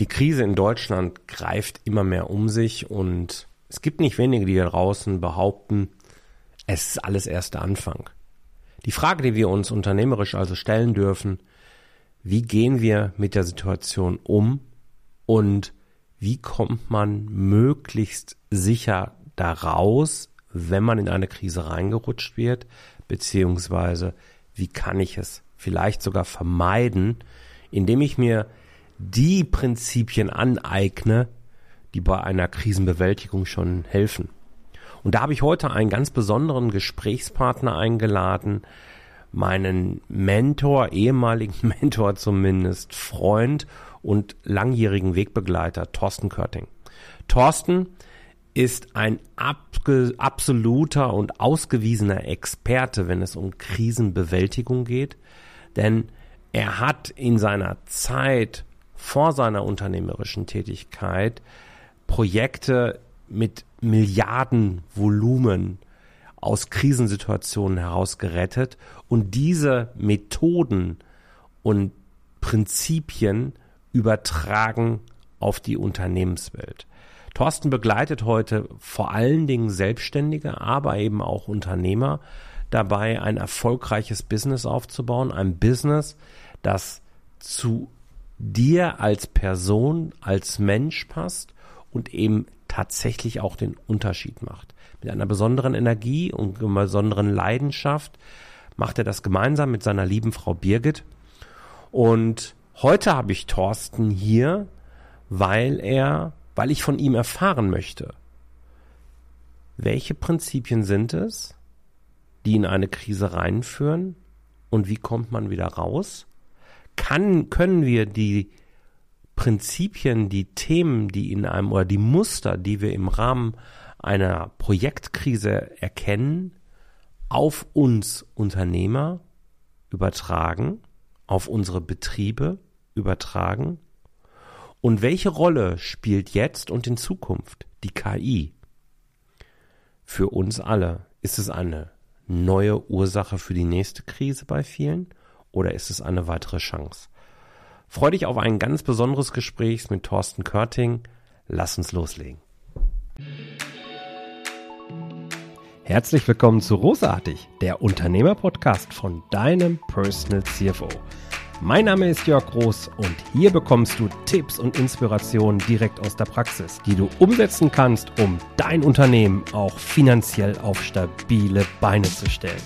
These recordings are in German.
Die Krise in Deutschland greift immer mehr um sich und es gibt nicht wenige, die da draußen behaupten, es ist alles erst der Anfang. Die Frage, die wir uns unternehmerisch also stellen dürfen, wie gehen wir mit der Situation um und wie kommt man möglichst sicher daraus, wenn man in eine Krise reingerutscht wird, beziehungsweise wie kann ich es vielleicht sogar vermeiden, indem ich mir die Prinzipien aneigne, die bei einer Krisenbewältigung schon helfen. Und da habe ich heute einen ganz besonderen Gesprächspartner eingeladen, meinen Mentor, ehemaligen Mentor zumindest, Freund und langjährigen Wegbegleiter Thorsten Körting. Thorsten ist ein absoluter und ausgewiesener Experte, wenn es um Krisenbewältigung geht, denn er hat in seiner Zeit vor seiner unternehmerischen Tätigkeit Projekte mit Milliardenvolumen aus Krisensituationen heraus gerettet und diese Methoden und Prinzipien übertragen auf die Unternehmenswelt. Thorsten begleitet heute vor allen Dingen Selbstständige, aber eben auch Unternehmer dabei, ein erfolgreiches Business aufzubauen. Ein Business, das zu dir als Person, als Mensch passt und eben tatsächlich auch den Unterschied macht. Mit einer besonderen Energie und einer besonderen Leidenschaft macht er das gemeinsam mit seiner lieben Frau Birgit. Und heute habe ich Thorsten hier, weil er, weil ich von ihm erfahren möchte, welche Prinzipien sind es, die in eine Krise reinführen und wie kommt man wieder raus? Kann, können wir die Prinzipien, die Themen, die in einem oder die Muster, die wir im Rahmen einer Projektkrise erkennen, auf uns Unternehmer übertragen, auf unsere Betriebe übertragen? Und welche Rolle spielt jetzt und in Zukunft die KI? Für uns alle ist es eine neue Ursache für die nächste Krise bei vielen oder ist es eine weitere Chance? Freu dich auf ein ganz besonderes Gespräch mit Thorsten Körting. Lass uns loslegen. Herzlich willkommen zu Rosartig, der Unternehmerpodcast von deinem Personal CFO. Mein Name ist Jörg Groß und hier bekommst du Tipps und Inspirationen direkt aus der Praxis, die du umsetzen kannst, um dein Unternehmen auch finanziell auf stabile Beine zu stellen.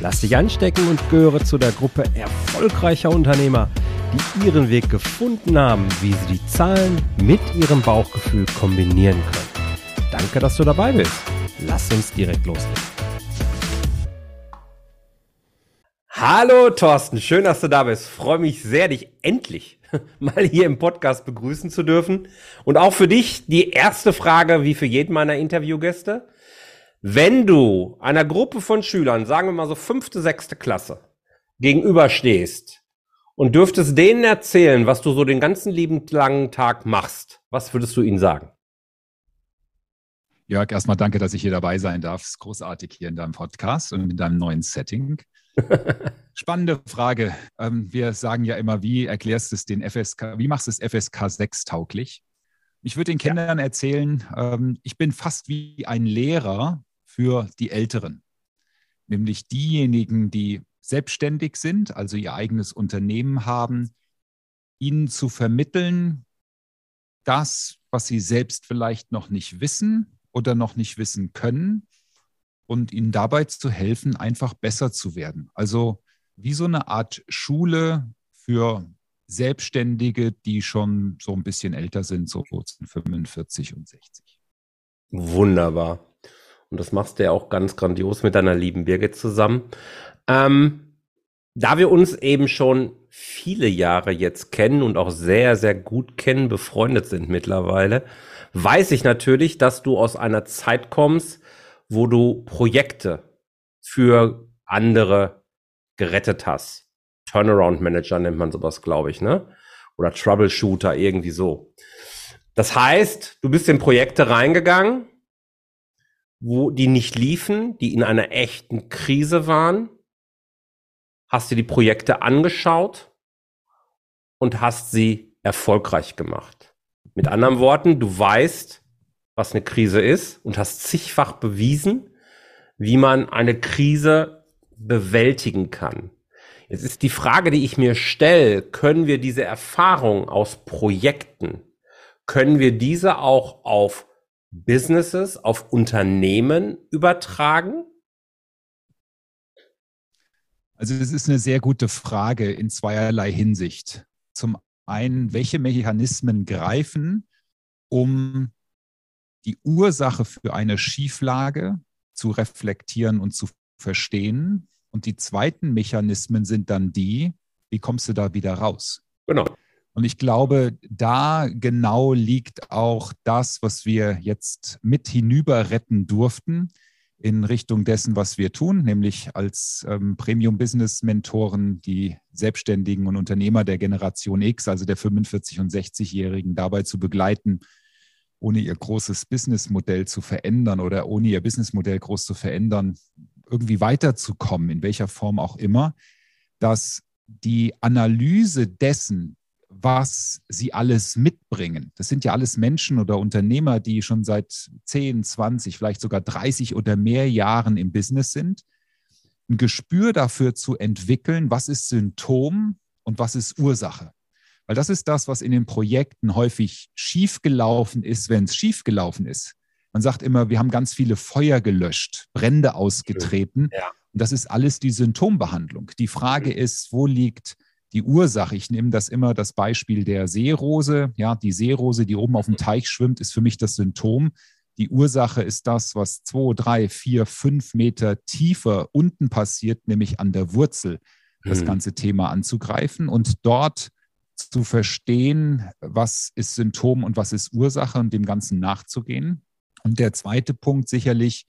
Lass dich anstecken und gehöre zu der Gruppe erfolgreicher Unternehmer, die ihren Weg gefunden haben, wie sie die Zahlen mit ihrem Bauchgefühl kombinieren können. Danke, dass du dabei bist. Lass uns direkt loslegen. Hallo Thorsten, schön, dass du da bist. Freue mich sehr, dich endlich mal hier im Podcast begrüßen zu dürfen. Und auch für dich die erste Frage, wie für jeden meiner Interviewgäste. Wenn du einer Gruppe von Schülern, sagen wir mal so fünfte, sechste Klasse, gegenüberstehst und dürftest denen erzählen, was du so den ganzen lieben langen Tag machst, was würdest du ihnen sagen? Jörg, erstmal danke, dass ich hier dabei sein darf. Es ist großartig hier in deinem Podcast und in deinem neuen Setting. Spannende Frage. Ähm, wir sagen ja immer, wie erklärst du es den FSK, wie machst du es FSK 6 tauglich? Ich würde den Kindern erzählen, ähm, ich bin fast wie ein Lehrer für die Älteren, nämlich diejenigen, die selbstständig sind, also ihr eigenes Unternehmen haben, ihnen zu vermitteln, das, was sie selbst vielleicht noch nicht wissen oder noch nicht wissen können und ihnen dabei zu helfen, einfach besser zu werden. Also wie so eine Art Schule für Selbstständige, die schon so ein bisschen älter sind, so 45 und 60. Wunderbar. Und das machst du ja auch ganz grandios mit deiner lieben Birgit zusammen. Ähm, da wir uns eben schon viele Jahre jetzt kennen und auch sehr, sehr gut kennen, befreundet sind mittlerweile, weiß ich natürlich, dass du aus einer Zeit kommst, wo du Projekte für andere gerettet hast. Turnaround Manager nennt man sowas, glaube ich, ne? Oder Troubleshooter, irgendwie so. Das heißt, du bist in Projekte reingegangen, wo die nicht liefen, die in einer echten Krise waren hast dir die Projekte angeschaut und hast sie erfolgreich gemacht. Mit anderen Worten, du weißt, was eine Krise ist und hast zigfach bewiesen, wie man eine Krise bewältigen kann. Jetzt ist die Frage, die ich mir stelle, können wir diese Erfahrung aus Projekten, können wir diese auch auf Businesses, auf Unternehmen übertragen? Also das ist eine sehr gute Frage in zweierlei Hinsicht. Zum einen, welche Mechanismen greifen, um die Ursache für eine Schieflage zu reflektieren und zu verstehen. Und die zweiten Mechanismen sind dann die, wie kommst du da wieder raus? Genau. Und ich glaube, da genau liegt auch das, was wir jetzt mit hinüber retten durften in Richtung dessen, was wir tun, nämlich als ähm, Premium-Business-Mentoren die Selbstständigen und Unternehmer der Generation X, also der 45- und 60-Jährigen, dabei zu begleiten, ohne ihr großes Businessmodell zu verändern oder ohne ihr Businessmodell groß zu verändern, irgendwie weiterzukommen, in welcher Form auch immer, dass die Analyse dessen, was sie alles mitbringen. Das sind ja alles Menschen oder Unternehmer, die schon seit 10, 20, vielleicht sogar 30 oder mehr Jahren im Business sind. Ein Gespür dafür zu entwickeln, was ist Symptom und was ist Ursache. Weil das ist das, was in den Projekten häufig schiefgelaufen ist, wenn es schiefgelaufen ist. Man sagt immer, wir haben ganz viele Feuer gelöscht, Brände ausgetreten. Ja. Und das ist alles die Symptombehandlung. Die Frage mhm. ist, wo liegt die Ursache. Ich nehme das immer das Beispiel der Seerose. Ja, die Seerose, die oben auf dem mhm. Teich schwimmt, ist für mich das Symptom. Die Ursache ist das, was zwei, drei, vier, fünf Meter tiefer unten passiert, nämlich an der Wurzel, das mhm. ganze Thema anzugreifen und dort zu verstehen, was ist Symptom und was ist Ursache und dem Ganzen nachzugehen. Und der zweite Punkt sicherlich,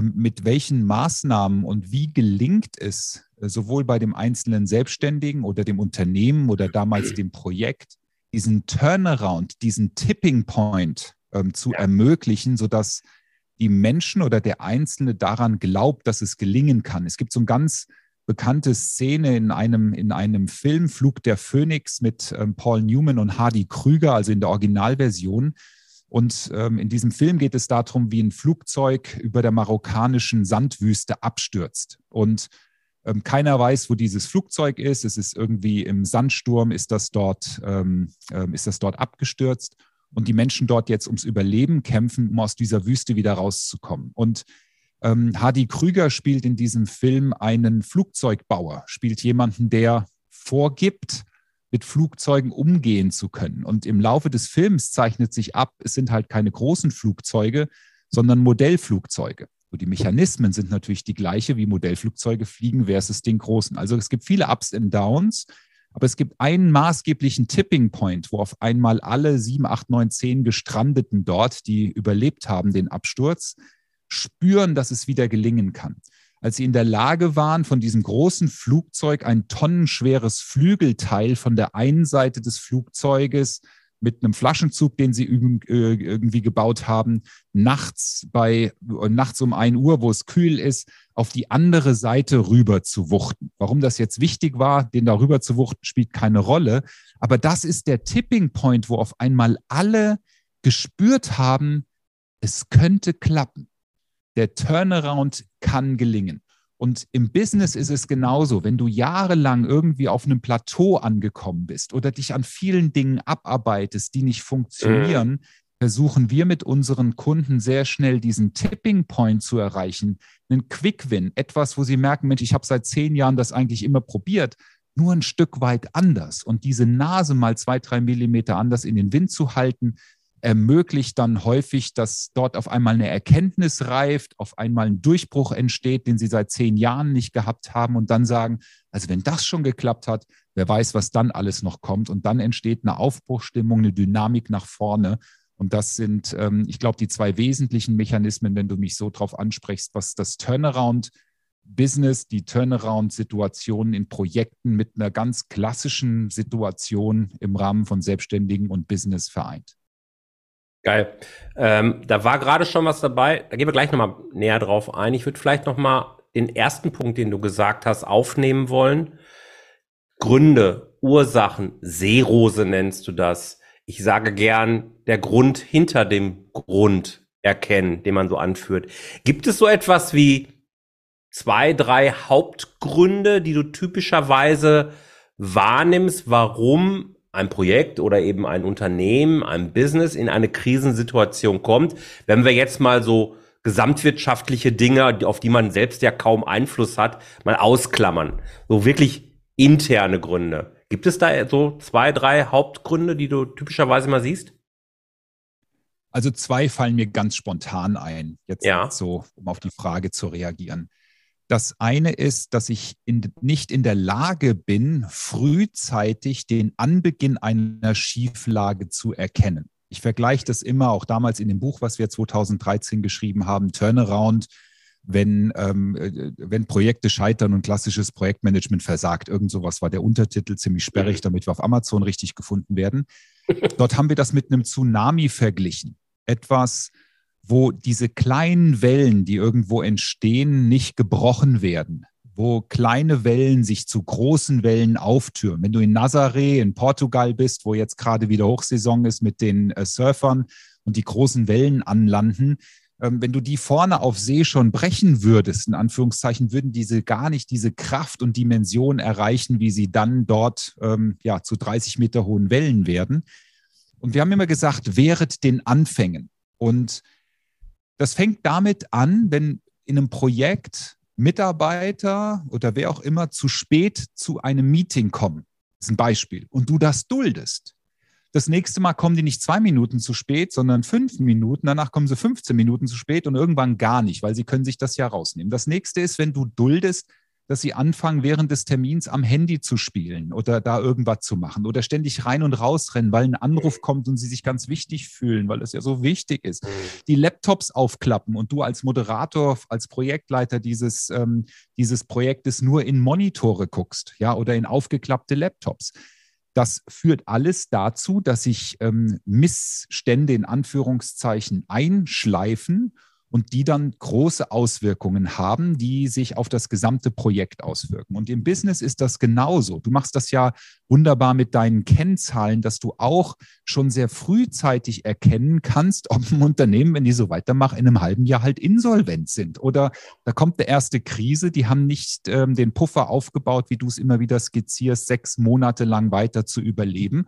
mit welchen Maßnahmen und wie gelingt es, äh, sowohl bei dem einzelnen Selbstständigen oder dem Unternehmen oder damals dem Projekt, diesen Turnaround, diesen Tipping Point ähm, zu ermöglichen, sodass die Menschen oder der Einzelne daran glaubt, dass es gelingen kann. Es gibt so eine ganz bekannte Szene in einem, in einem Film, Flug der Phönix mit ähm, Paul Newman und Hardy Krüger, also in der Originalversion. Und ähm, in diesem Film geht es darum, wie ein Flugzeug über der marokkanischen Sandwüste abstürzt. Und ähm, keiner weiß, wo dieses Flugzeug ist. Es ist irgendwie im Sandsturm, ist das dort, ähm, ähm, ist das dort abgestürzt. Und die Menschen dort jetzt ums Überleben kämpfen, um aus dieser Wüste wieder rauszukommen. Und ähm, Hardy Krüger spielt in diesem Film einen Flugzeugbauer, spielt jemanden, der vorgibt, mit Flugzeugen umgehen zu können. Und im Laufe des Films zeichnet sich ab, es sind halt keine großen Flugzeuge, sondern Modellflugzeuge. Und die Mechanismen sind natürlich die gleiche wie Modellflugzeuge fliegen versus den großen. Also es gibt viele Ups und Downs, aber es gibt einen maßgeblichen Tipping Point, wo auf einmal alle sieben, acht, neun, zehn Gestrandeten dort, die überlebt haben, den Absturz, spüren, dass es wieder gelingen kann als sie in der Lage waren, von diesem großen Flugzeug ein tonnenschweres Flügelteil von der einen Seite des Flugzeuges mit einem Flaschenzug, den sie äh, irgendwie gebaut haben, nachts bei nachts um ein Uhr, wo es kühl ist, auf die andere Seite rüber zu wuchten. Warum das jetzt wichtig war, den darüber zu wuchten, spielt keine Rolle. Aber das ist der Tipping Point, wo auf einmal alle gespürt haben, es könnte klappen der Turnaround kann gelingen. Und im Business ist es genauso. Wenn du jahrelang irgendwie auf einem Plateau angekommen bist oder dich an vielen Dingen abarbeitest, die nicht funktionieren, mhm. versuchen wir mit unseren Kunden sehr schnell diesen Tipping Point zu erreichen, einen Quick Win, etwas, wo sie merken, Mensch, ich habe seit zehn Jahren das eigentlich immer probiert, nur ein Stück weit anders. Und diese Nase mal zwei, drei Millimeter anders in den Wind zu halten, ermöglicht dann häufig, dass dort auf einmal eine Erkenntnis reift, auf einmal ein Durchbruch entsteht, den sie seit zehn Jahren nicht gehabt haben und dann sagen, also wenn das schon geklappt hat, wer weiß, was dann alles noch kommt. Und dann entsteht eine Aufbruchstimmung, eine Dynamik nach vorne. Und das sind, ähm, ich glaube, die zwei wesentlichen Mechanismen, wenn du mich so drauf ansprichst, was das Turnaround Business, die Turnaround-Situationen in Projekten mit einer ganz klassischen Situation im Rahmen von Selbstständigen und Business vereint. Geil. Ähm, da war gerade schon was dabei. Da gehen wir gleich nochmal näher drauf ein. Ich würde vielleicht nochmal den ersten Punkt, den du gesagt hast, aufnehmen wollen. Gründe Ursachen, Seerose nennst du das. Ich sage gern, der Grund hinter dem Grund erkennen, den man so anführt. Gibt es so etwas wie zwei, drei Hauptgründe, die du typischerweise wahrnimmst, warum ein Projekt oder eben ein Unternehmen, ein Business in eine Krisensituation kommt. Wenn wir jetzt mal so gesamtwirtschaftliche Dinge, auf die man selbst ja kaum Einfluss hat, mal ausklammern. So wirklich interne Gründe. Gibt es da so zwei, drei Hauptgründe, die du typischerweise mal siehst? Also zwei fallen mir ganz spontan ein, jetzt ja. so, um auf die Frage zu reagieren. Das eine ist, dass ich in, nicht in der Lage bin, frühzeitig den Anbeginn einer Schieflage zu erkennen. Ich vergleiche das immer, auch damals in dem Buch, was wir 2013 geschrieben haben, Turnaround, wenn, ähm, äh, wenn Projekte scheitern und klassisches Projektmanagement versagt. Irgend sowas war der Untertitel ziemlich sperrig, damit wir auf Amazon richtig gefunden werden. Dort haben wir das mit einem Tsunami verglichen. Etwas, wo diese kleinen Wellen, die irgendwo entstehen, nicht gebrochen werden, wo kleine Wellen sich zu großen Wellen auftürmen. Wenn du in Nazaré in Portugal bist, wo jetzt gerade wieder Hochsaison ist mit den äh, Surfern und die großen Wellen anlanden, ähm, wenn du die vorne auf See schon brechen würdest, in Anführungszeichen, würden diese gar nicht diese Kraft und Dimension erreichen, wie sie dann dort ähm, ja, zu 30 Meter hohen Wellen werden. Und wir haben immer gesagt, wehret den Anfängen. Und das fängt damit an, wenn in einem Projekt Mitarbeiter oder wer auch immer zu spät zu einem Meeting kommen. Das ist ein Beispiel. Und du das duldest. Das nächste Mal kommen die nicht zwei Minuten zu spät, sondern fünf Minuten. Danach kommen sie 15 Minuten zu spät und irgendwann gar nicht, weil sie können sich das ja rausnehmen. Das nächste ist, wenn du duldest, dass sie anfangen, während des Termins am Handy zu spielen oder da irgendwas zu machen oder ständig rein und raus rennen, weil ein Anruf kommt und sie sich ganz wichtig fühlen, weil es ja so wichtig ist. Die Laptops aufklappen und du als Moderator, als Projektleiter dieses, ähm, dieses Projektes nur in Monitore guckst, ja, oder in aufgeklappte Laptops. Das führt alles dazu, dass sich ähm, Missstände in Anführungszeichen einschleifen und die dann große Auswirkungen haben, die sich auf das gesamte Projekt auswirken. Und im Business ist das genauso. Du machst das ja wunderbar mit deinen Kennzahlen, dass du auch schon sehr frühzeitig erkennen kannst, ob ein Unternehmen, wenn die so weitermachen, in einem halben Jahr halt insolvent sind. Oder da kommt eine erste Krise, die haben nicht ähm, den Puffer aufgebaut, wie du es immer wieder skizzierst, sechs Monate lang weiter zu überleben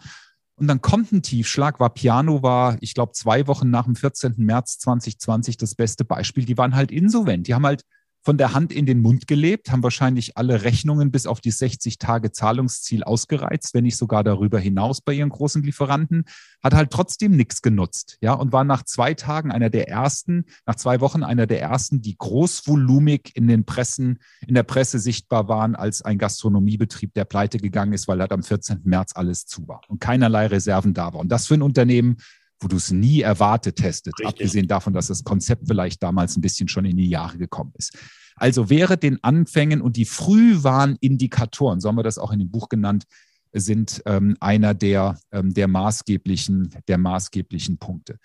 und dann kommt ein Tiefschlag. War Piano war, ich glaube, zwei Wochen nach dem 14. März 2020 das beste Beispiel. Die waren halt insolvent. Die haben halt von der Hand in den Mund gelebt, haben wahrscheinlich alle Rechnungen bis auf die 60 Tage Zahlungsziel ausgereizt, wenn nicht sogar darüber hinaus bei ihren großen Lieferanten, hat halt trotzdem nichts genutzt, ja, und war nach zwei Tagen einer der ersten, nach zwei Wochen einer der ersten, die großvolumig in den Pressen, in der Presse sichtbar waren als ein Gastronomiebetrieb, der pleite gegangen ist, weil halt am 14. März alles zu war und keinerlei Reserven da war. Und das für ein Unternehmen, wo du es nie erwartet hättest, abgesehen davon, dass das Konzept vielleicht damals ein bisschen schon in die Jahre gekommen ist. Also wäre den Anfängen und die Frühwarnindikatoren, so haben wir das auch in dem Buch genannt, sind ähm, einer der, ähm, der, maßgeblichen, der maßgeblichen Punkte.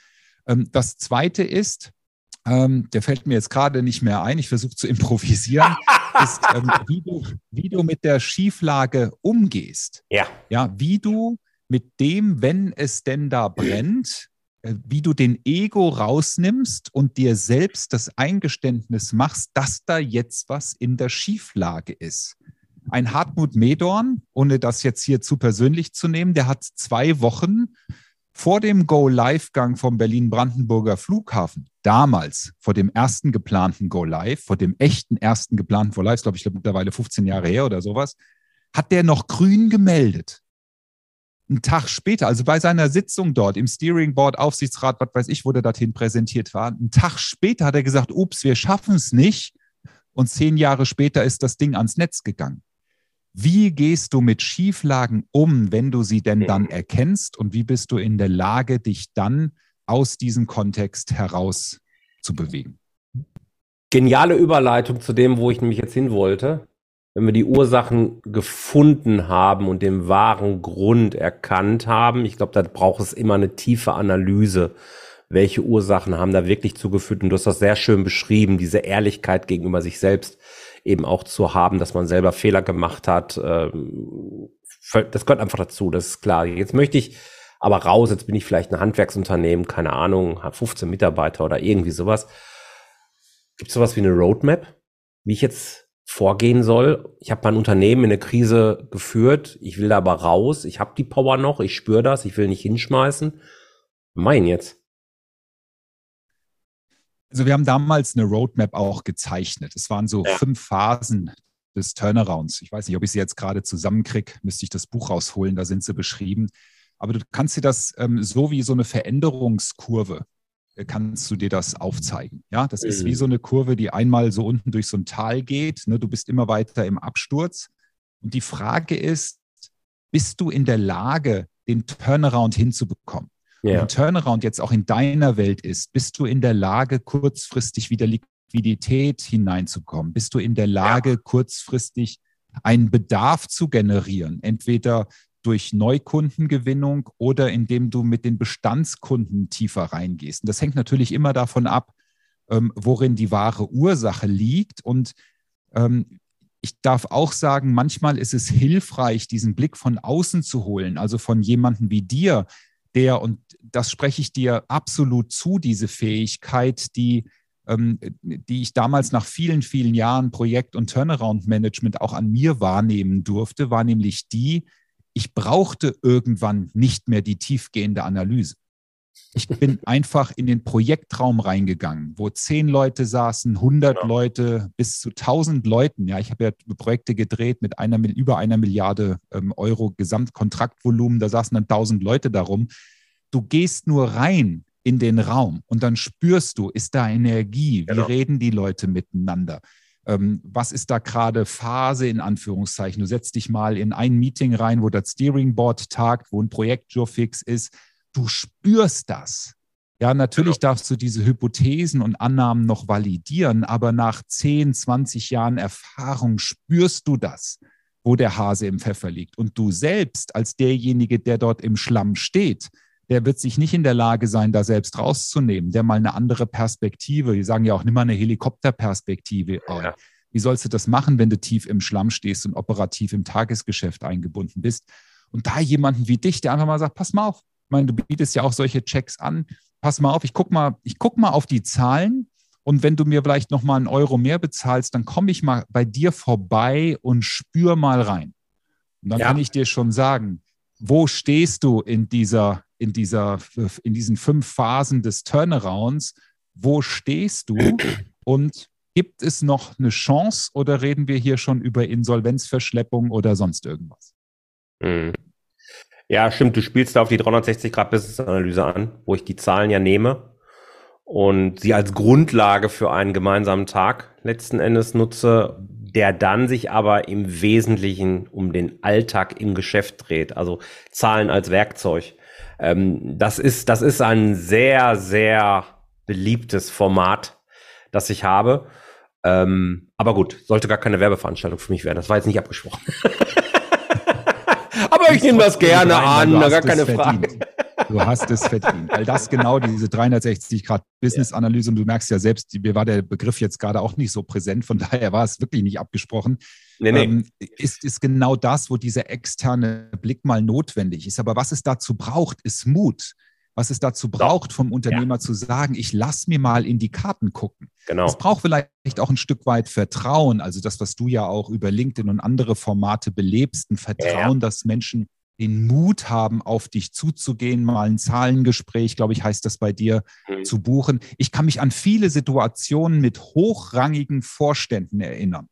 Ähm, das zweite ist, ähm, der fällt mir jetzt gerade nicht mehr ein, ich versuche zu improvisieren, ist, ähm, wie, du, wie du mit der Schieflage umgehst. Ja. Ja, wie du mit dem, wenn es denn da brennt, äh, wie du den Ego rausnimmst und dir selbst das Eingeständnis machst, dass da jetzt was in der Schieflage ist. Ein Hartmut Medorn, ohne das jetzt hier zu persönlich zu nehmen, der hat zwei Wochen vor dem Go-Live-Gang vom Berlin-Brandenburger Flughafen, damals vor dem ersten geplanten Go-Live, vor dem echten ersten geplanten Go-Live, glaube ich, mittlerweile 15 Jahre her oder sowas, hat der noch grün gemeldet einen Tag später, also bei seiner Sitzung dort im Steering Board, Aufsichtsrat, was weiß ich, wo der dorthin präsentiert war, einen Tag später hat er gesagt, ups, wir schaffen es nicht. Und zehn Jahre später ist das Ding ans Netz gegangen. Wie gehst du mit Schieflagen um, wenn du sie denn dann erkennst? Und wie bist du in der Lage, dich dann aus diesem Kontext heraus zu bewegen? Geniale Überleitung zu dem, wo ich nämlich jetzt hin wollte wenn wir die Ursachen gefunden haben und den wahren Grund erkannt haben, ich glaube, da braucht es immer eine tiefe Analyse. Welche Ursachen haben da wirklich zugeführt? Und du hast das sehr schön beschrieben, diese Ehrlichkeit gegenüber sich selbst eben auch zu haben, dass man selber Fehler gemacht hat, ähm, das gehört einfach dazu, das ist klar. Jetzt möchte ich aber raus, jetzt bin ich vielleicht ein Handwerksunternehmen, keine Ahnung, habe 15 Mitarbeiter oder irgendwie sowas. Gibt es sowas wie eine Roadmap, wie ich jetzt vorgehen soll? Ich habe mein Unternehmen in eine Krise geführt, ich will da aber raus, ich habe die Power noch, ich spüre das, ich will nicht hinschmeißen. Mein jetzt. Also wir haben damals eine Roadmap auch gezeichnet. Es waren so ja. fünf Phasen des Turnarounds. Ich weiß nicht, ob ich sie jetzt gerade zusammenkriege, müsste ich das Buch rausholen, da sind sie beschrieben. Aber du kannst dir das ähm, so wie so eine Veränderungskurve, kannst du dir das aufzeigen. Ja, das mhm. ist wie mhm. so eine Kurve, die einmal so unten durch so ein Tal geht. Ne? Du bist immer weiter im Absturz. Und die Frage ist, bist du in der Lage, den Turnaround hinzubekommen? Ja. Und Turnaround jetzt auch in deiner Welt ist, bist du in der Lage, kurzfristig wieder Liquidität hineinzukommen? Bist du in der Lage, ja. kurzfristig einen Bedarf zu generieren? Entweder durch Neukundengewinnung oder indem du mit den Bestandskunden tiefer reingehst. Und das hängt natürlich immer davon ab, ähm, worin die wahre Ursache liegt. Und ähm, ich darf auch sagen, manchmal ist es hilfreich, diesen Blick von außen zu holen, also von jemandem wie dir, der, und das spreche ich dir absolut zu, diese Fähigkeit, die, ähm, die ich damals nach vielen, vielen Jahren Projekt- und Turnaround-Management auch an mir wahrnehmen durfte, war nämlich die, ich brauchte irgendwann nicht mehr die tiefgehende Analyse. Ich bin einfach in den Projektraum reingegangen, wo zehn Leute saßen, 100 genau. Leute, bis zu 1000 Leuten. Ja, ich habe ja Projekte gedreht mit einer, über einer Milliarde ähm, Euro Gesamtkontraktvolumen. Da saßen dann 1000 Leute darum. Du gehst nur rein in den Raum und dann spürst du, ist da Energie? Wie genau. reden die Leute miteinander? Ähm, was ist da gerade Phase in Anführungszeichen? Du setzt dich mal in ein Meeting rein, wo das Steering Board tagt, wo ein Projekt fix ist du spürst das. Ja, natürlich genau. darfst du diese Hypothesen und Annahmen noch validieren, aber nach 10, 20 Jahren Erfahrung spürst du das, wo der Hase im Pfeffer liegt. Und du selbst als derjenige, der dort im Schlamm steht, der wird sich nicht in der Lage sein, da selbst rauszunehmen, der mal eine andere Perspektive, die sagen ja auch, nimm mal eine Helikopterperspektive. Ja. Wie sollst du das machen, wenn du tief im Schlamm stehst und operativ im Tagesgeschäft eingebunden bist? Und da jemanden wie dich, der einfach mal sagt, pass mal auf, ich meine, du bietest ja auch solche Checks an. Pass mal auf, ich gucke mal, ich guck mal auf die Zahlen und wenn du mir vielleicht noch mal einen Euro mehr bezahlst, dann komme ich mal bei dir vorbei und spür mal rein. Und dann ja. kann ich dir schon sagen, wo stehst du in dieser, in dieser, in diesen fünf Phasen des Turnarounds? Wo stehst du? Und gibt es noch eine Chance oder reden wir hier schon über Insolvenzverschleppung oder sonst irgendwas? Mhm. Ja, stimmt. Du spielst da auf die 360-Grad-Business-Analyse an, wo ich die Zahlen ja nehme und sie als Grundlage für einen gemeinsamen Tag letzten Endes nutze, der dann sich aber im Wesentlichen um den Alltag im Geschäft dreht. Also Zahlen als Werkzeug. Ähm, das ist, das ist ein sehr, sehr beliebtes Format, das ich habe. Ähm, aber gut, sollte gar keine Werbeveranstaltung für mich werden. Das war jetzt nicht abgesprochen. Aber ich nehme das gerne rein, an, gar keine Frage. Du hast es verdient, weil das genau diese 360 Grad Business-Analyse und du merkst ja selbst, mir war der Begriff jetzt gerade auch nicht so präsent, von daher war es wirklich nicht abgesprochen. Nee, nee. Ähm, ist, ist genau das, wo dieser externe Blick mal notwendig ist. Aber was es dazu braucht, ist Mut was es dazu braucht, vom Unternehmer ja. zu sagen, ich lass mir mal in die Karten gucken. Genau. Es braucht vielleicht auch ein Stück weit Vertrauen, also das, was du ja auch über LinkedIn und andere Formate belebst, ein Vertrauen, ja. dass Menschen den Mut haben, auf dich zuzugehen, mal ein Zahlengespräch, glaube ich, heißt das bei dir, mhm. zu buchen. Ich kann mich an viele Situationen mit hochrangigen Vorständen erinnern.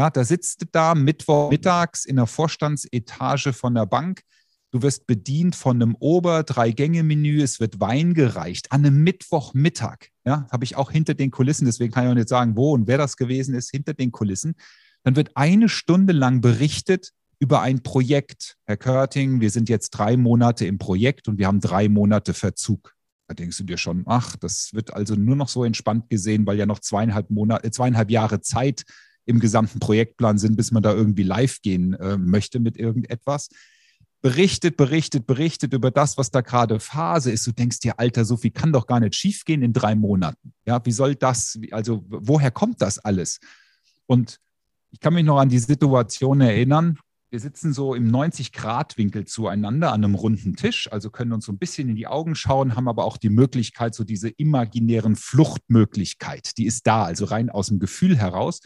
Ja, da sitzt du da Mittwochmittags in der Vorstandsetage von der Bank, Du wirst bedient von einem Ober-Drei-Gänge-Menü, es wird Wein gereicht an einem Mittwochmittag. Ja, habe ich auch hinter den Kulissen, deswegen kann ich auch nicht sagen, wo und wer das gewesen ist, hinter den Kulissen. Dann wird eine Stunde lang berichtet über ein Projekt. Herr Körting, wir sind jetzt drei Monate im Projekt und wir haben drei Monate Verzug. Da denkst du dir schon, ach, das wird also nur noch so entspannt gesehen, weil ja noch zweieinhalb Monate, äh, zweieinhalb Jahre Zeit im gesamten Projektplan sind, bis man da irgendwie live gehen äh, möchte mit irgendetwas berichtet, berichtet, berichtet über das, was da gerade Phase ist. Du denkst dir, Alter, so viel kann doch gar nicht schiefgehen in drei Monaten. Ja, wie soll das, also woher kommt das alles? Und ich kann mich noch an die Situation erinnern, wir sitzen so im 90-Grad-Winkel zueinander an einem runden Tisch, also können uns so ein bisschen in die Augen schauen, haben aber auch die Möglichkeit, so diese imaginären Fluchtmöglichkeit, die ist da, also rein aus dem Gefühl heraus.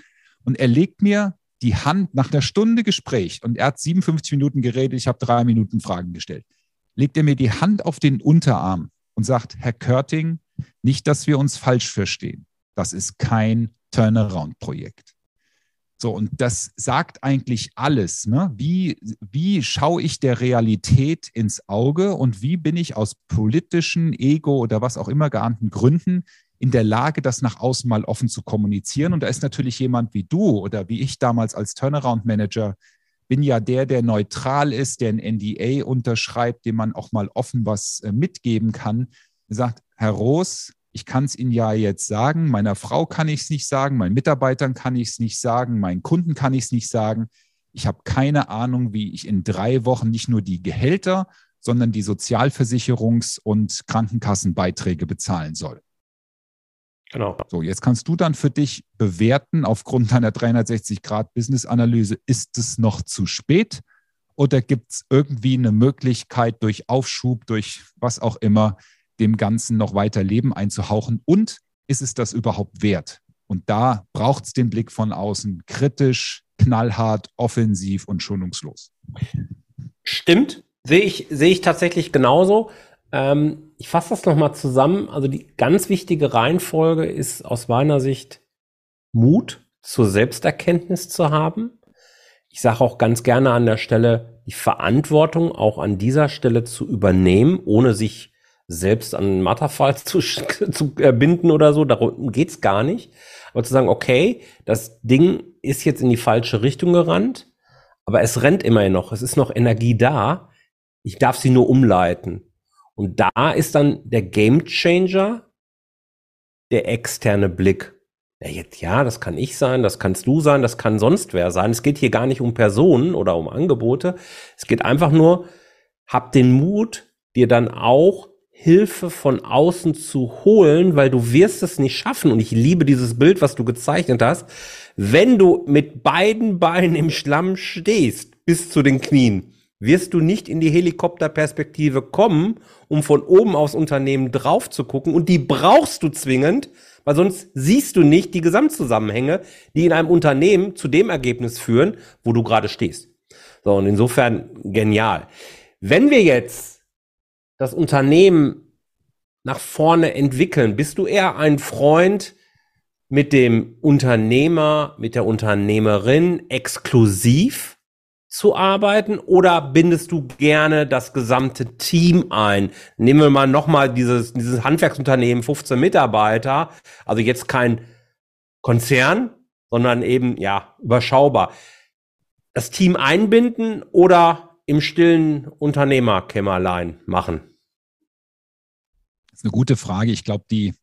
Und er legt mir die Hand nach einer Stunde Gespräch und er hat 57 Minuten geredet, ich habe drei Minuten Fragen gestellt, legt er mir die Hand auf den Unterarm und sagt, Herr Körting, nicht, dass wir uns falsch verstehen. Das ist kein Turnaround-Projekt. So, und das sagt eigentlich alles. Ne? Wie, wie schaue ich der Realität ins Auge und wie bin ich aus politischen, Ego oder was auch immer geahnten Gründen in der Lage, das nach außen mal offen zu kommunizieren? Und da ist natürlich jemand wie du oder wie ich damals als Turnaround-Manager bin ja der, der neutral ist, der ein NDA unterschreibt, dem man auch mal offen was äh, mitgeben kann. Er sagt, Herr Roos, ich kann es Ihnen ja jetzt sagen, meiner Frau kann ich es nicht sagen, meinen Mitarbeitern kann ich es nicht sagen, meinen Kunden kann ich es nicht sagen. Ich habe keine Ahnung, wie ich in drei Wochen nicht nur die Gehälter, sondern die Sozialversicherungs- und Krankenkassenbeiträge bezahlen soll. Genau. So, jetzt kannst du dann für dich bewerten, aufgrund deiner 360-Grad-Business-Analyse, ist es noch zu spät oder gibt es irgendwie eine Möglichkeit durch Aufschub, durch was auch immer, dem Ganzen noch weiter Leben einzuhauchen? Und ist es das überhaupt wert? Und da braucht es den Blick von außen, kritisch, knallhart, offensiv und schonungslos. Stimmt, sehe ich, sehe ich tatsächlich genauso. Ähm, ich fasse das nochmal zusammen. Also die ganz wichtige Reihenfolge ist aus meiner Sicht Mut zur Selbsterkenntnis zu haben. Ich sage auch ganz gerne an der Stelle, die Verantwortung auch an dieser Stelle zu übernehmen, ohne sich selbst an Matterfall zu, zu binden oder so, darum geht's gar nicht. Aber zu sagen, okay, das Ding ist jetzt in die falsche Richtung gerannt, aber es rennt immerhin noch, es ist noch Energie da, ich darf sie nur umleiten. Und da ist dann der Game Changer der externe Blick. Ja, jetzt, ja, das kann ich sein, das kannst du sein, das kann sonst wer sein. Es geht hier gar nicht um Personen oder um Angebote. Es geht einfach nur, hab den Mut, dir dann auch Hilfe von außen zu holen, weil du wirst es nicht schaffen. Und ich liebe dieses Bild, was du gezeichnet hast. Wenn du mit beiden Beinen im Schlamm stehst, bis zu den Knien, wirst du nicht in die Helikopterperspektive kommen, um von oben aufs Unternehmen drauf zu gucken. Und die brauchst du zwingend, weil sonst siehst du nicht die Gesamtzusammenhänge, die in einem Unternehmen zu dem Ergebnis führen, wo du gerade stehst. So, und insofern genial. Wenn wir jetzt das Unternehmen nach vorne entwickeln? Bist du eher ein Freund mit dem Unternehmer, mit der Unternehmerin exklusiv zu arbeiten oder bindest du gerne das gesamte Team ein? Nehmen wir mal nochmal dieses, dieses Handwerksunternehmen, 15 Mitarbeiter, also jetzt kein Konzern, sondern eben, ja, überschaubar. Das Team einbinden oder im stillen Unternehmerkämmerlein machen? Das ist eine gute Frage. Ich glaube, die,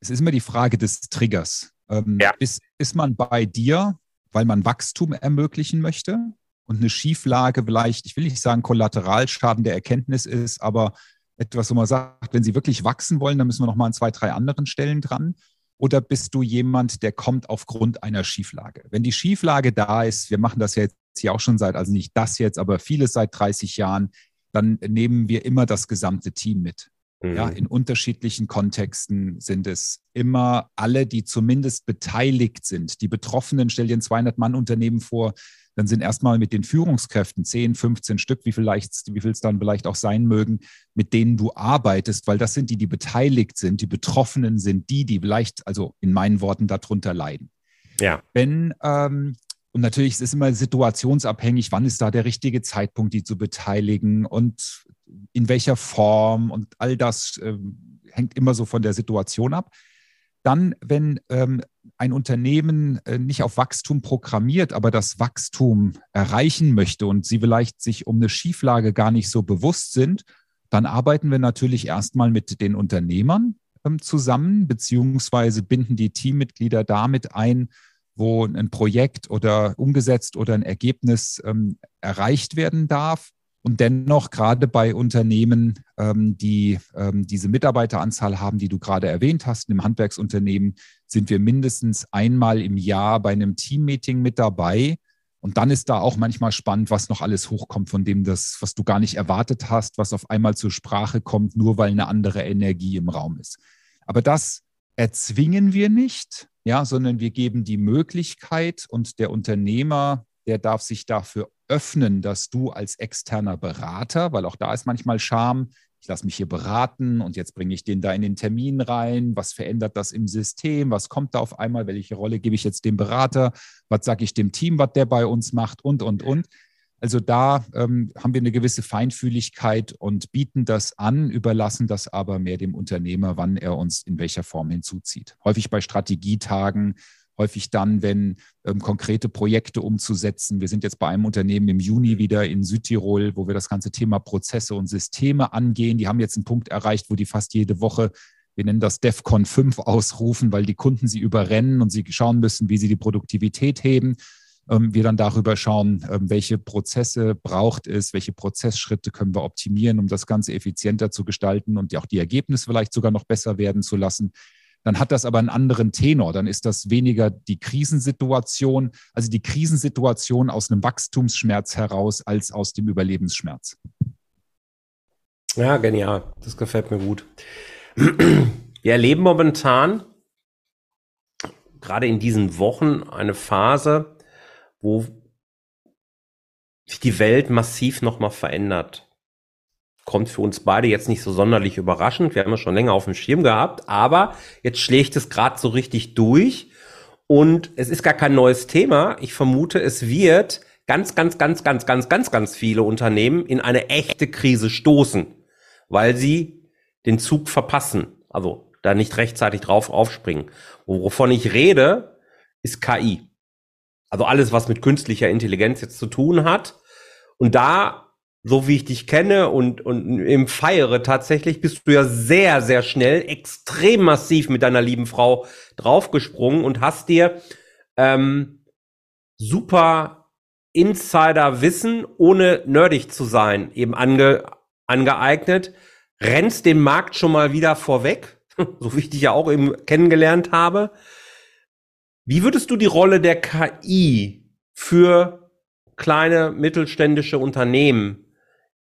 es ist immer die Frage des Triggers. Ähm, ja. ist, ist man bei dir, weil man Wachstum ermöglichen möchte und eine Schieflage vielleicht, ich will nicht sagen Kollateralschaden der Erkenntnis ist, aber etwas, wo man sagt, wenn Sie wirklich wachsen wollen, dann müssen wir noch mal an zwei, drei anderen Stellen dran. Oder bist du jemand, der kommt aufgrund einer Schieflage? Wenn die Schieflage da ist, wir machen das ja jetzt hier auch schon seit, also nicht das jetzt, aber vieles seit 30 Jahren, dann nehmen wir immer das gesamte Team mit. Mhm. Ja, in unterschiedlichen Kontexten sind es immer alle, die zumindest beteiligt sind. Die Betroffenen, stell dir ein 200-Mann-Unternehmen vor, dann sind erstmal mit den Führungskräften 10, 15 Stück, wie vielleicht, wie viel es dann vielleicht auch sein mögen, mit denen du arbeitest, weil das sind die, die beteiligt sind. Die Betroffenen sind die, die vielleicht, also in meinen Worten, darunter leiden. Ja. Wenn ähm, und natürlich ist es immer situationsabhängig, wann ist da der richtige Zeitpunkt, die zu beteiligen und in welcher Form und all das äh, hängt immer so von der Situation ab. Dann, wenn ähm, ein Unternehmen äh, nicht auf Wachstum programmiert, aber das Wachstum erreichen möchte und sie vielleicht sich um eine Schieflage gar nicht so bewusst sind, dann arbeiten wir natürlich erstmal mit den Unternehmern ähm, zusammen, beziehungsweise binden die Teammitglieder damit ein, wo ein Projekt oder umgesetzt oder ein Ergebnis ähm, erreicht werden darf. Und dennoch gerade bei Unternehmen, ähm, die ähm, diese Mitarbeiteranzahl haben, die du gerade erwähnt hast, im Handwerksunternehmen, sind wir mindestens einmal im Jahr bei einem Teammeeting mit dabei, Und dann ist da auch manchmal spannend, was noch alles hochkommt, von dem das, was du gar nicht erwartet hast, was auf einmal zur Sprache kommt, nur weil eine andere Energie im Raum ist. Aber das erzwingen wir nicht, ja, sondern wir geben die Möglichkeit und der Unternehmer, der darf sich dafür öffnen, dass du als externer Berater, weil auch da ist manchmal Scham, ich lasse mich hier beraten und jetzt bringe ich den da in den Termin rein. Was verändert das im System? Was kommt da auf einmal? Welche Rolle gebe ich jetzt dem Berater? Was sage ich dem Team, was der bei uns macht? Und, und, und. Also da ähm, haben wir eine gewisse Feinfühligkeit und bieten das an, überlassen das aber mehr dem Unternehmer, wann er uns in welcher Form hinzuzieht. Häufig bei Strategietagen häufig dann, wenn ähm, konkrete Projekte umzusetzen. Wir sind jetzt bei einem Unternehmen im Juni wieder in Südtirol, wo wir das ganze Thema Prozesse und Systeme angehen. Die haben jetzt einen Punkt erreicht, wo die fast jede Woche wir nennen das DEFCON 5 ausrufen, weil die Kunden sie überrennen und sie schauen müssen, wie sie die Produktivität heben. Ähm, wir dann darüber schauen, ähm, welche Prozesse braucht es, welche Prozessschritte können wir optimieren, um das Ganze effizienter zu gestalten und auch die Ergebnisse vielleicht sogar noch besser werden zu lassen dann hat das aber einen anderen Tenor. Dann ist das weniger die Krisensituation, also die Krisensituation aus einem Wachstumsschmerz heraus als aus dem Überlebensschmerz. Ja, genial. Das gefällt mir gut. Wir erleben momentan gerade in diesen Wochen eine Phase, wo sich die Welt massiv nochmal verändert kommt für uns beide jetzt nicht so sonderlich überraschend. Wir haben es schon länger auf dem Schirm gehabt, aber jetzt schlägt es gerade so richtig durch und es ist gar kein neues Thema. Ich vermute, es wird ganz, ganz, ganz, ganz, ganz, ganz, ganz viele Unternehmen in eine echte Krise stoßen, weil sie den Zug verpassen, also da nicht rechtzeitig drauf aufspringen. Wovon ich rede, ist KI. Also alles, was mit künstlicher Intelligenz jetzt zu tun hat. Und da so wie ich dich kenne und, und im Feiere tatsächlich, bist du ja sehr, sehr schnell, extrem massiv mit deiner lieben Frau draufgesprungen und hast dir ähm, super Insider-Wissen, ohne nerdig zu sein, eben ange, angeeignet, rennst den Markt schon mal wieder vorweg, so wie ich dich ja auch eben kennengelernt habe. Wie würdest du die Rolle der KI für kleine mittelständische Unternehmen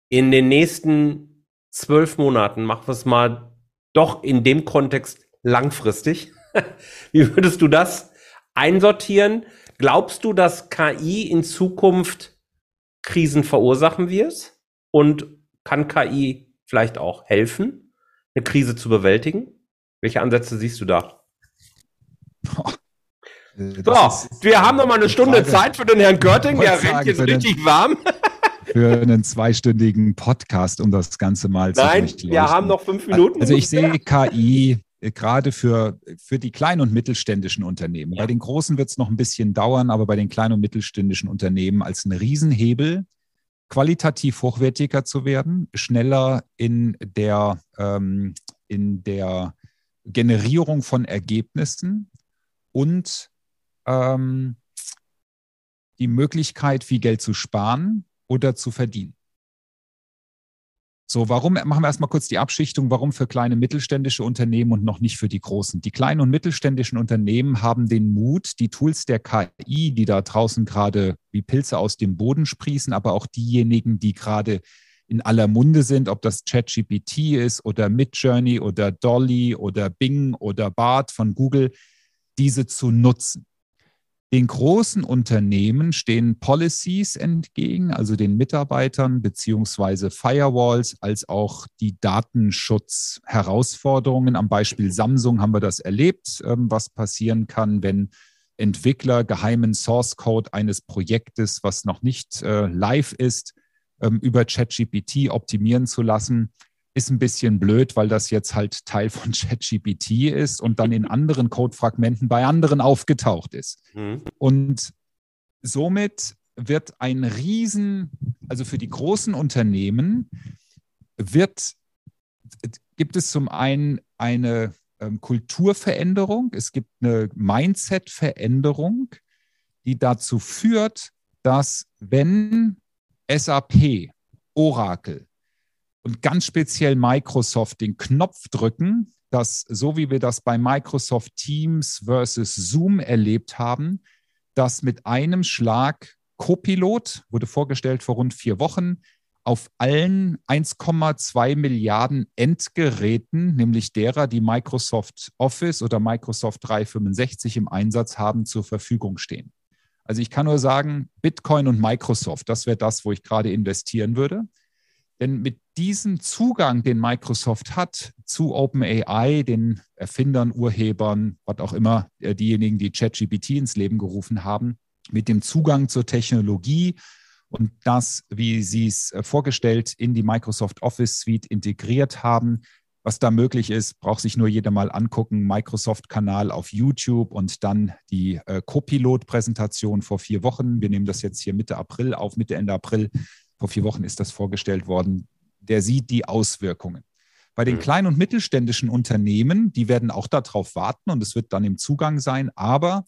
in den nächsten zwölf Monaten, machen wir es mal doch in dem Kontext langfristig. Wie würdest du das einsortieren? Glaubst du, dass KI in Zukunft Krisen verursachen wird? Und kann KI vielleicht auch helfen, eine Krise zu bewältigen? Welche Ansätze siehst du da? So, wir haben noch mal eine Stunde Frage. Zeit für den Herrn Görting, der rennt jetzt richtig warm. für einen zweistündigen Podcast, um das Ganze mal zu Nein, wir haben noch fünf Minuten. Also ich sehe KI äh, gerade für, für die kleinen und mittelständischen Unternehmen. Ja. Bei den großen wird es noch ein bisschen dauern, aber bei den kleinen und mittelständischen Unternehmen als ein Riesenhebel, qualitativ hochwertiger zu werden, schneller in der, ähm, in der Generierung von Ergebnissen und ähm, die Möglichkeit, viel Geld zu sparen oder zu verdienen. So, warum machen wir erstmal kurz die Abschichtung, warum für kleine mittelständische Unternehmen und noch nicht für die großen? Die kleinen und mittelständischen Unternehmen haben den Mut, die Tools der KI, die da draußen gerade wie Pilze aus dem Boden sprießen, aber auch diejenigen, die gerade in aller Munde sind, ob das ChatGPT ist oder Midjourney oder Dolly oder Bing oder Bart von Google, diese zu nutzen. Den großen Unternehmen stehen Policies entgegen, also den Mitarbeitern beziehungsweise Firewalls, als auch die Datenschutzherausforderungen. Am Beispiel Samsung haben wir das erlebt, ähm, was passieren kann, wenn Entwickler geheimen Source Code eines Projektes, was noch nicht äh, live ist, ähm, über ChatGPT optimieren zu lassen ist ein bisschen blöd, weil das jetzt halt Teil von ChatGPT ist und dann in anderen Codefragmenten bei anderen aufgetaucht ist. Mhm. Und somit wird ein Riesen, also für die großen Unternehmen, wird, gibt es zum einen eine ähm, Kulturveränderung, es gibt eine Mindset-Veränderung, die dazu führt, dass wenn SAP, Oracle, und ganz speziell Microsoft den Knopf drücken, dass so wie wir das bei Microsoft Teams versus Zoom erlebt haben, dass mit einem Schlag Copilot, wurde vorgestellt vor rund vier Wochen, auf allen 1,2 Milliarden Endgeräten, nämlich derer, die Microsoft Office oder Microsoft 365 im Einsatz haben, zur Verfügung stehen. Also ich kann nur sagen, Bitcoin und Microsoft, das wäre das, wo ich gerade investieren würde. Denn mit diesem Zugang, den Microsoft hat zu OpenAI, den Erfindern, Urhebern, was auch immer, äh, diejenigen, die ChatGPT ins Leben gerufen haben, mit dem Zugang zur Technologie, und das, wie Sie es äh, vorgestellt, in die Microsoft Office Suite integriert haben. Was da möglich ist, braucht sich nur jeder mal angucken. Microsoft-Kanal auf YouTube und dann die äh, Copilot-Präsentation vor vier Wochen. Wir nehmen das jetzt hier Mitte April auf, Mitte, Ende April. Vor vier Wochen ist das vorgestellt worden. Der sieht die Auswirkungen. Bei den mhm. kleinen und mittelständischen Unternehmen, die werden auch darauf warten und es wird dann im Zugang sein. Aber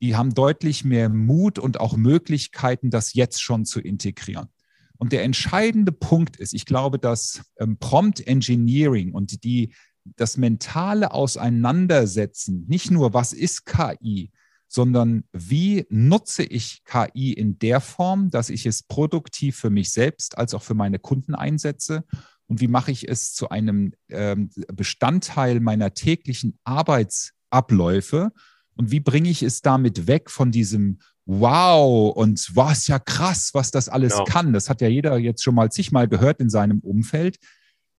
die haben deutlich mehr Mut und auch Möglichkeiten, das jetzt schon zu integrieren. Und der entscheidende Punkt ist, ich glaube, dass ähm, Prompt Engineering und die, das mentale Auseinandersetzen, nicht nur was ist KI, sondern wie nutze ich KI in der Form, dass ich es produktiv für mich selbst als auch für meine Kunden einsetze und wie mache ich es zu einem ähm, Bestandteil meiner täglichen Arbeitsabläufe und wie bringe ich es damit weg von diesem Wow und was ja krass, was das alles genau. kann. Das hat ja jeder jetzt schon mal zigmal gehört in seinem Umfeld.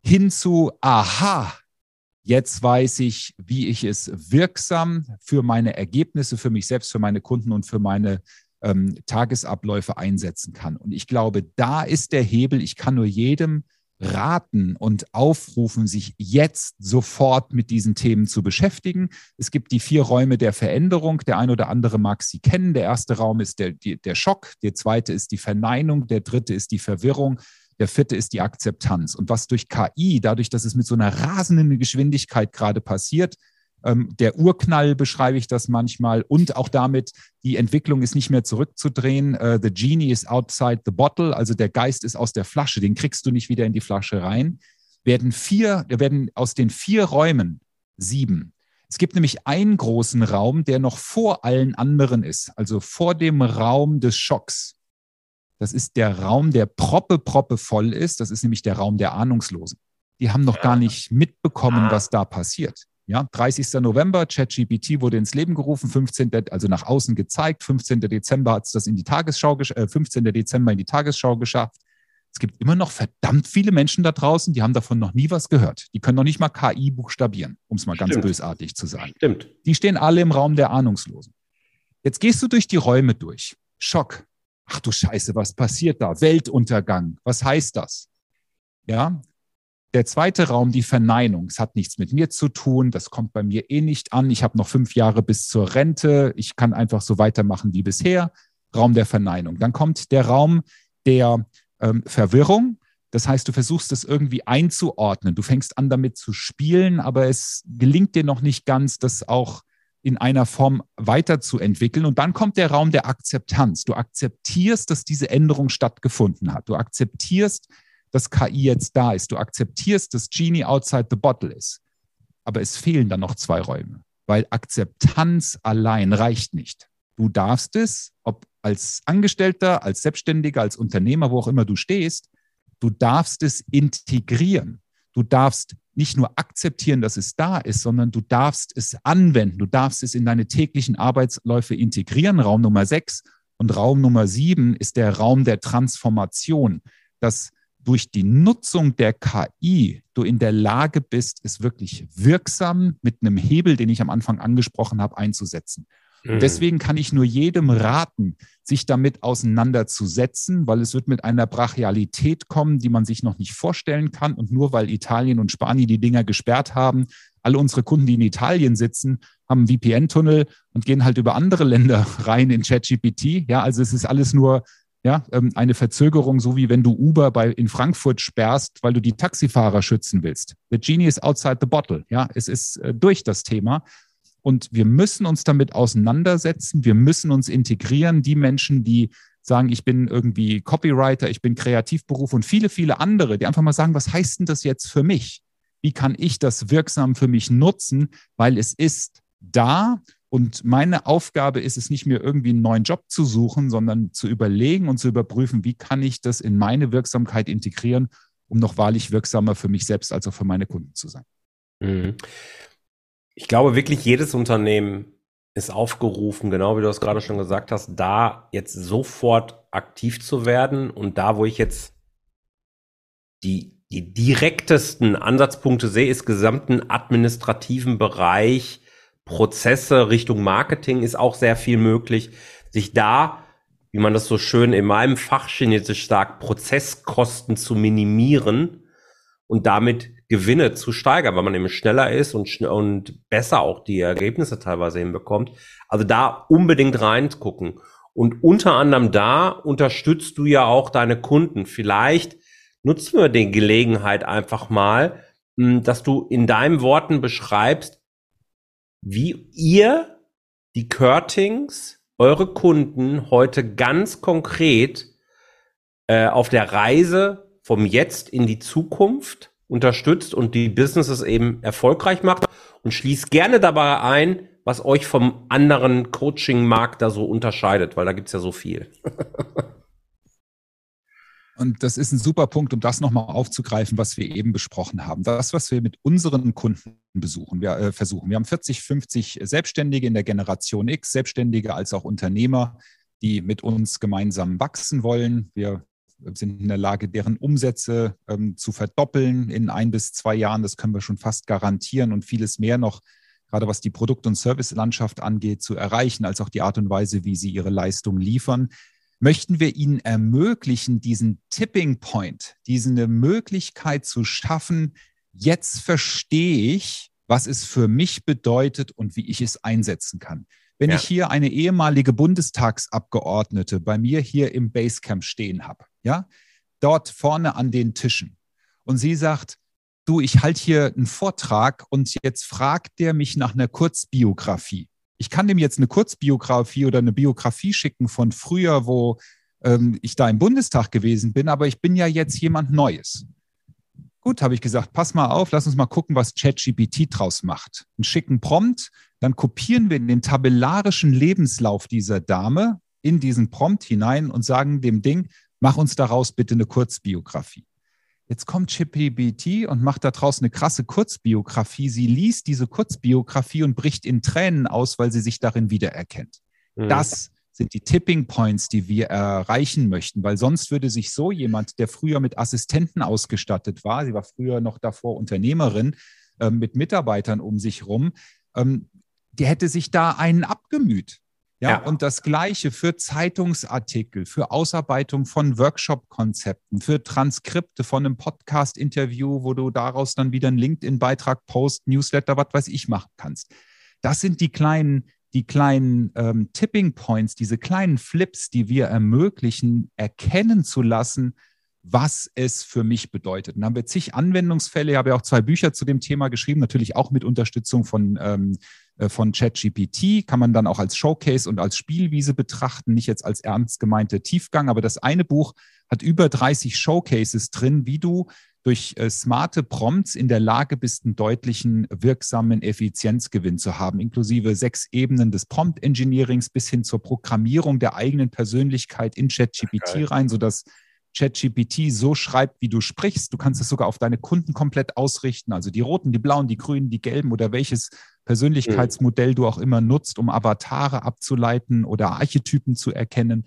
Hin zu Aha, jetzt weiß ich, wie ich es wirksam für meine Ergebnisse, für mich selbst, für meine Kunden und für meine ähm, Tagesabläufe einsetzen kann. Und ich glaube, da ist der Hebel. Ich kann nur jedem raten und aufrufen, sich jetzt sofort mit diesen Themen zu beschäftigen. Es gibt die vier Räume der Veränderung. Der ein oder andere mag sie kennen. Der erste Raum ist der, der Schock, der zweite ist die Verneinung, der dritte ist die Verwirrung, der vierte ist die Akzeptanz. Und was durch KI, dadurch, dass es mit so einer rasenden Geschwindigkeit gerade passiert, ähm, der Urknall beschreibe ich das manchmal und auch damit, die Entwicklung ist nicht mehr zurückzudrehen. Uh, the genie is outside the bottle, also der Geist ist aus der Flasche, den kriegst du nicht wieder in die Flasche rein. Werden vier, werden aus den vier Räumen sieben. Es gibt nämlich einen großen Raum, der noch vor allen anderen ist, also vor dem Raum des Schocks. Das ist der Raum, der proppe, proppe voll ist. Das ist nämlich der Raum der Ahnungslosen. Die haben noch gar nicht mitbekommen, was da passiert. Ja, 30. November, ChatGPT wurde ins Leben gerufen, 15. also nach außen gezeigt, 15. Dezember hat es das in die Tagesschau, äh, 15. Dezember in die Tagesschau geschafft. Es gibt immer noch verdammt viele Menschen da draußen, die haben davon noch nie was gehört. Die können noch nicht mal KI buchstabieren, um es mal ganz Stimmt. bösartig zu sagen. Stimmt. Die stehen alle im Raum der Ahnungslosen. Jetzt gehst du durch die Räume durch. Schock. Ach du Scheiße, was passiert da? Weltuntergang. Was heißt das? Ja, der zweite Raum, die Verneinung. Es hat nichts mit mir zu tun. Das kommt bei mir eh nicht an. Ich habe noch fünf Jahre bis zur Rente. Ich kann einfach so weitermachen wie bisher. Raum der Verneinung. Dann kommt der Raum der ähm, Verwirrung. Das heißt, du versuchst es irgendwie einzuordnen. Du fängst an, damit zu spielen, aber es gelingt dir noch nicht ganz, das auch in einer Form weiterzuentwickeln. Und dann kommt der Raum der Akzeptanz. Du akzeptierst, dass diese Änderung stattgefunden hat. Du akzeptierst, dass KI jetzt da ist. Du akzeptierst, dass Genie outside the bottle ist. Aber es fehlen dann noch zwei Räume, weil Akzeptanz allein reicht nicht. Du darfst es, ob als Angestellter, als Selbstständiger, als Unternehmer, wo auch immer du stehst, du darfst es integrieren. Du darfst nicht nur akzeptieren, dass es da ist, sondern du darfst es anwenden. Du darfst es in deine täglichen Arbeitsläufe integrieren. Raum Nummer sechs und Raum Nummer sieben ist der Raum der Transformation. Das durch die Nutzung der KI du in der Lage bist, es wirklich wirksam mit einem Hebel, den ich am Anfang angesprochen habe, einzusetzen. Mhm. Deswegen kann ich nur jedem raten, sich damit auseinanderzusetzen, weil es wird mit einer Brachialität kommen, die man sich noch nicht vorstellen kann. Und nur weil Italien und Spanien die Dinger gesperrt haben, alle unsere Kunden, die in Italien sitzen, haben VPN-Tunnel und gehen halt über andere Länder rein in ChatGPT. Ja, also es ist alles nur ja, ähm, eine Verzögerung, so wie wenn du Uber bei, in Frankfurt sperrst, weil du die Taxifahrer schützen willst. The genie is outside the bottle. Ja, es ist äh, durch das Thema. Und wir müssen uns damit auseinandersetzen. Wir müssen uns integrieren. Die Menschen, die sagen, ich bin irgendwie Copywriter, ich bin Kreativberuf und viele, viele andere, die einfach mal sagen, was heißt denn das jetzt für mich? Wie kann ich das wirksam für mich nutzen? Weil es ist da Und meine Aufgabe ist es nicht mehr irgendwie einen neuen Job zu suchen, sondern zu überlegen und zu überprüfen, wie kann ich das in meine Wirksamkeit integrieren, um noch wahrlich wirksamer für mich selbst als auch für meine Kunden zu sein. Mhm. Ich glaube wirklich, jedes Unternehmen ist aufgerufen, genau wie du es gerade schon gesagt hast, da jetzt sofort aktiv zu werden und da, wo ich jetzt die, die direktesten Ansatzpunkte sehe, ist gesamten administrativen Bereich, Prozesse Richtung Marketing ist auch sehr viel möglich, sich da, wie man das so schön in meinem Fachchinesisch sagt, Prozesskosten zu minimieren und damit Gewinne zu steigern, weil man eben schneller ist und, schn und besser auch die Ergebnisse teilweise hinbekommt. Also da unbedingt reingucken. Und unter anderem da unterstützt du ja auch deine Kunden. Vielleicht nutzen wir die Gelegenheit einfach mal, hm, dass du in deinen Worten beschreibst, wie ihr die Curtings, eure Kunden heute ganz konkret äh, auf der Reise vom Jetzt in die Zukunft unterstützt und die Businesses eben erfolgreich macht und schließt gerne dabei ein, was euch vom anderen Coaching-Markt da so unterscheidet, weil da gibt's ja so viel. Und das ist ein super Punkt, um das nochmal aufzugreifen, was wir eben besprochen haben. Das, was wir mit unseren Kunden besuchen, wir äh, versuchen. Wir haben 40, 50 Selbstständige in der Generation X, Selbstständige als auch Unternehmer, die mit uns gemeinsam wachsen wollen. Wir sind in der Lage, deren Umsätze ähm, zu verdoppeln in ein bis zwei Jahren. Das können wir schon fast garantieren und vieles mehr noch, gerade was die Produkt- und Servicelandschaft angeht, zu erreichen, als auch die Art und Weise, wie sie ihre Leistung liefern. Möchten wir ihnen ermöglichen, diesen Tipping Point, diese Möglichkeit zu schaffen, jetzt verstehe ich, was es für mich bedeutet und wie ich es einsetzen kann. Wenn ja. ich hier eine ehemalige Bundestagsabgeordnete bei mir hier im Basecamp stehen habe, ja, dort vorne an den Tischen, und sie sagt, du, ich halte hier einen Vortrag und jetzt fragt der mich nach einer Kurzbiografie. Ich kann dem jetzt eine Kurzbiografie oder eine Biografie schicken von früher, wo ähm, ich da im Bundestag gewesen bin, aber ich bin ja jetzt jemand Neues. Gut, habe ich gesagt, pass mal auf, lass uns mal gucken, was ChatGPT draus macht. Einen schicken Prompt, dann kopieren wir den tabellarischen Lebenslauf dieser Dame in diesen Prompt hinein und sagen dem Ding, mach uns daraus bitte eine Kurzbiografie. Jetzt kommt ChatGPT und macht daraus eine krasse Kurzbiografie. Sie liest diese Kurzbiografie und bricht in Tränen aus, weil sie sich darin wiedererkennt. Mhm. Das sind die Tipping Points, die wir erreichen möchten, weil sonst würde sich so jemand, der früher mit Assistenten ausgestattet war, sie war früher noch davor Unternehmerin, äh, mit Mitarbeitern um sich rum, ähm, die hätte sich da einen abgemüht. Ja, ja, und das Gleiche für Zeitungsartikel, für Ausarbeitung von Workshop-Konzepten, für Transkripte von einem Podcast-Interview, wo du daraus dann wieder einen LinkedIn-Beitrag, Post, Newsletter, was weiß ich machen kannst. Das sind die kleinen die kleinen ähm, Tipping Points, diese kleinen Flips, die wir ermöglichen, erkennen zu lassen, was es für mich bedeutet. Und dann haben wir zig Anwendungsfälle. Ich habe ja auch zwei Bücher zu dem Thema geschrieben, natürlich auch mit Unterstützung von, ähm, äh, von ChatGPT. Kann man dann auch als Showcase und als Spielwiese betrachten, nicht jetzt als ernst gemeinte Tiefgang. Aber das eine Buch hat über 30 Showcases drin, wie du durch äh, smarte Prompts in der Lage bist, einen deutlichen wirksamen Effizienzgewinn zu haben, inklusive sechs Ebenen des Prompt-Engineerings bis hin zur Programmierung der eigenen Persönlichkeit in ChatGPT rein, sodass ChatGPT so schreibt, wie du sprichst. Du kannst es sogar auf deine Kunden komplett ausrichten, also die roten, die blauen, die grünen, die gelben oder welches Persönlichkeitsmodell mhm. du auch immer nutzt, um Avatare abzuleiten oder Archetypen zu erkennen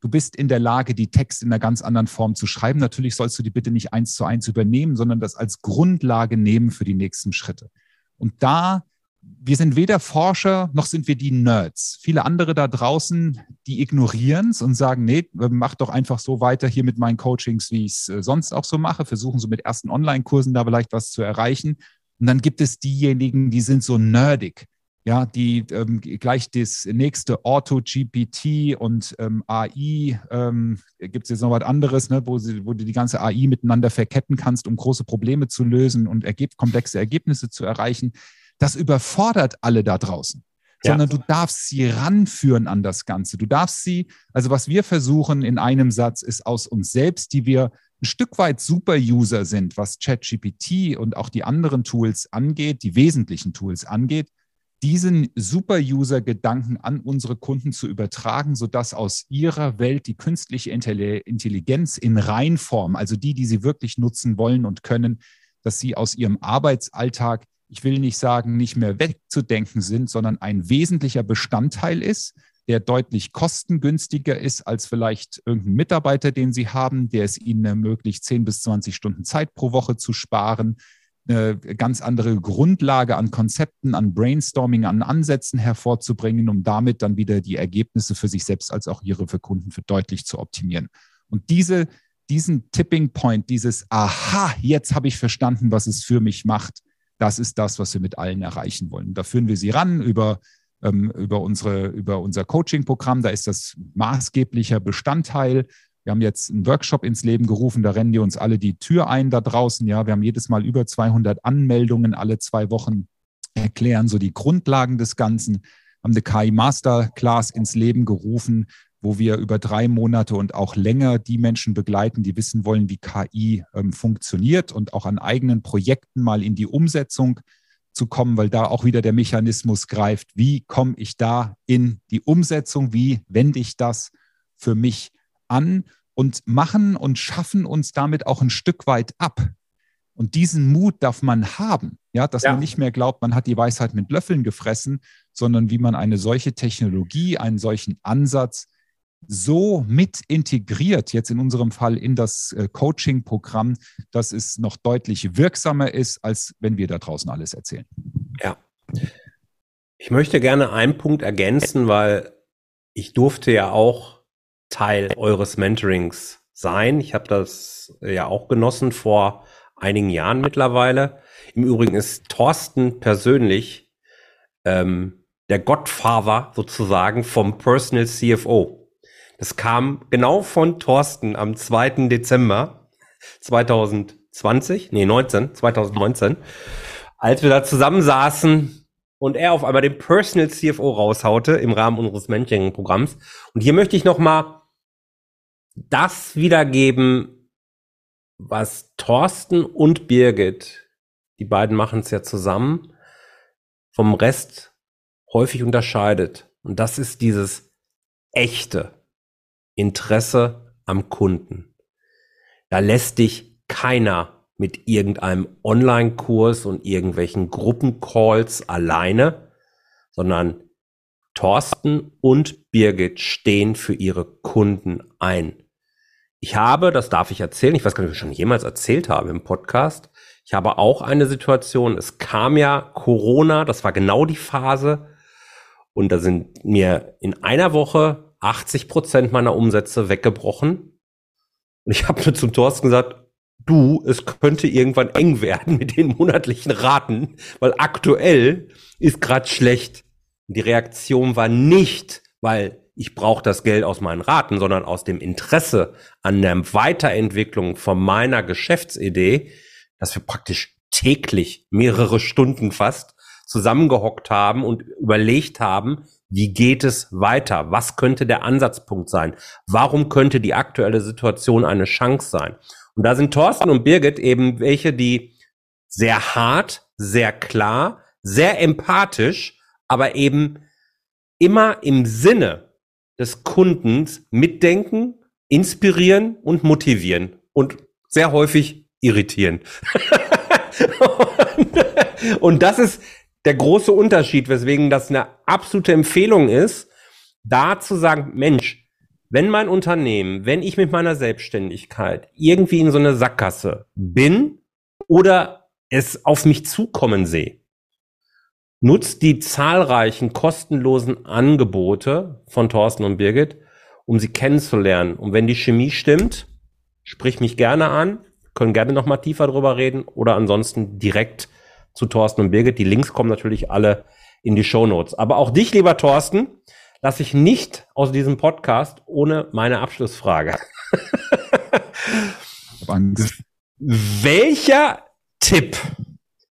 du bist in der Lage, die Texte in einer ganz anderen Form zu schreiben. Natürlich sollst du die bitte nicht eins zu eins übernehmen, sondern das als Grundlage nehmen für die nächsten Schritte. Und da, wir sind weder Forscher noch sind wir die Nerds. Viele andere da draußen, die ignorieren es und sagen, nee, mach doch einfach so weiter hier mit meinen Coachings, wie ich es äh, sonst auch so mache, versuchen so mit ersten Online-Kursen da vielleicht was zu erreichen. Und dann gibt es diejenigen, die sind so nerdig ja, die ähm, gleich das nächste Auto-GPT und ähm, AI, ähm, gibt es jetzt noch was anderes, ne, wo, sie, wo du die ganze AI miteinander verketten kannst, um große Probleme zu lösen und ergeb komplexe Ergebnisse zu erreichen. Das überfordert alle da draußen. Ja. Sondern du darfst sie ranführen an das Ganze. Du darfst sie, also was wir versuchen in einem Satz ist aus uns selbst, die wir ein Stück weit Super-User sind, was ChatGPT und auch die anderen Tools angeht, die wesentlichen Tools angeht, diesen Super-User-Gedanken an unsere Kunden zu übertragen, sodass aus ihrer Welt die künstliche Intelligenz in Reinform, also die, die sie wirklich nutzen wollen und können, dass sie aus ihrem Arbeitsalltag, ich will nicht sagen, nicht mehr wegzudenken sind, sondern ein wesentlicher Bestandteil ist, der deutlich kostengünstiger ist als vielleicht irgendein Mitarbeiter, den Sie haben, der es Ihnen ermöglicht, 10 bis 20 Stunden Zeit pro Woche zu sparen, eine ganz andere Grundlage an Konzepten, an Brainstorming, an Ansätzen hervorzubringen, um damit dann wieder die Ergebnisse für sich selbst als auch ihre für Kunden für deutlich zu optimieren. Und diese, diesen Tipping Point, dieses Aha, jetzt habe ich verstanden, was es für mich macht, das ist das, was wir mit allen erreichen wollen. Da führen wir sie ran über, ähm, über, unsere, über unser Coaching-Programm. Da ist das maßgeblicher Bestandteil. Wir haben jetzt einen Workshop ins Leben gerufen, da rennen die uns alle die Tür ein da draußen. Ja, wir haben jedes Mal über 200 Anmeldungen alle zwei Wochen, erklären so die Grundlagen des Ganzen, haben eine KI Masterclass ins Leben gerufen, wo wir über drei Monate und auch länger die Menschen begleiten, die wissen wollen, wie KI ähm, funktioniert und auch an eigenen Projekten mal in die Umsetzung zu kommen, weil da auch wieder der Mechanismus greift. Wie komme ich da in die Umsetzung? Wie wende ich das für mich an? und machen und schaffen uns damit auch ein Stück weit ab. Und diesen Mut darf man haben, ja, dass ja. man nicht mehr glaubt, man hat die Weisheit mit Löffeln gefressen, sondern wie man eine solche Technologie, einen solchen Ansatz so mit integriert, jetzt in unserem Fall in das äh, Coaching-Programm, dass es noch deutlich wirksamer ist, als wenn wir da draußen alles erzählen. Ja. Ich möchte gerne einen Punkt ergänzen, weil ich durfte ja auch Teil eures Mentorings sein. Ich habe das ja auch genossen vor einigen Jahren mittlerweile. Im Übrigen ist Thorsten persönlich ähm, der Godfather sozusagen vom Personal CFO. Das kam genau von Thorsten am 2. Dezember 2020, nee 19, 2019, als wir da zusammensaßen und er auf einmal den Personal CFO raushaute im Rahmen unseres Mentoring-Programms. Und hier möchte ich noch mal das wiedergeben, was Thorsten und Birgit, die beiden machen es ja zusammen, vom Rest häufig unterscheidet. Und das ist dieses echte Interesse am Kunden. Da lässt dich keiner mit irgendeinem Online-Kurs und irgendwelchen Gruppencalls alleine, sondern Thorsten und Birgit stehen für ihre Kunden ein. Ich habe, das darf ich erzählen, ich weiß gar nicht, ob ich schon jemals erzählt habe im Podcast, ich habe auch eine Situation, es kam ja Corona, das war genau die Phase und da sind mir in einer Woche 80 Prozent meiner Umsätze weggebrochen. Und ich habe zum Thorsten gesagt, du, es könnte irgendwann eng werden mit den monatlichen Raten, weil aktuell ist gerade schlecht. Die Reaktion war nicht, weil ich brauche das Geld aus meinen Raten, sondern aus dem Interesse an der Weiterentwicklung von meiner Geschäftsidee, dass wir praktisch täglich mehrere Stunden fast zusammengehockt haben und überlegt haben, wie geht es weiter? Was könnte der Ansatzpunkt sein? Warum könnte die aktuelle Situation eine Chance sein? Und da sind Thorsten und Birgit eben welche, die sehr hart, sehr klar, sehr empathisch, aber eben immer im Sinne des Kundens mitdenken, inspirieren und motivieren und sehr häufig irritieren. und das ist der große Unterschied, weswegen das eine absolute Empfehlung ist, da zu sagen, Mensch, wenn mein Unternehmen, wenn ich mit meiner Selbstständigkeit irgendwie in so eine Sackgasse bin oder es auf mich zukommen sehe, Nutzt die zahlreichen kostenlosen Angebote von Thorsten und Birgit, um sie kennenzulernen. Und wenn die Chemie stimmt, sprich mich gerne an, können gerne noch mal tiefer drüber reden oder ansonsten direkt zu Thorsten und Birgit. Die Links kommen natürlich alle in die Show Notes. Aber auch dich, lieber Thorsten, lasse ich nicht aus diesem Podcast ohne meine Abschlussfrage. Welcher Tipp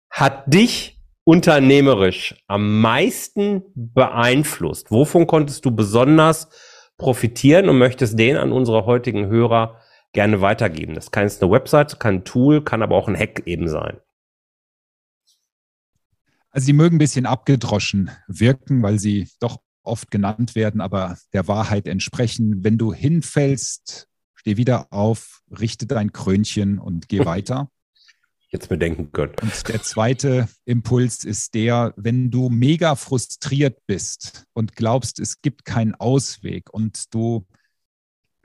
hat dich unternehmerisch am meisten beeinflusst? Wovon konntest du besonders profitieren und möchtest den an unsere heutigen Hörer gerne weitergeben? Das kann jetzt eine Website, kann ein Tool, kann aber auch ein Hack eben sein. Also die mögen ein bisschen abgedroschen wirken, weil sie doch oft genannt werden, aber der Wahrheit entsprechen. Wenn du hinfällst, steh wieder auf, richte dein Krönchen und geh weiter. Jetzt bedenken können. Und der zweite Impuls ist der, wenn du mega frustriert bist und glaubst, es gibt keinen Ausweg und du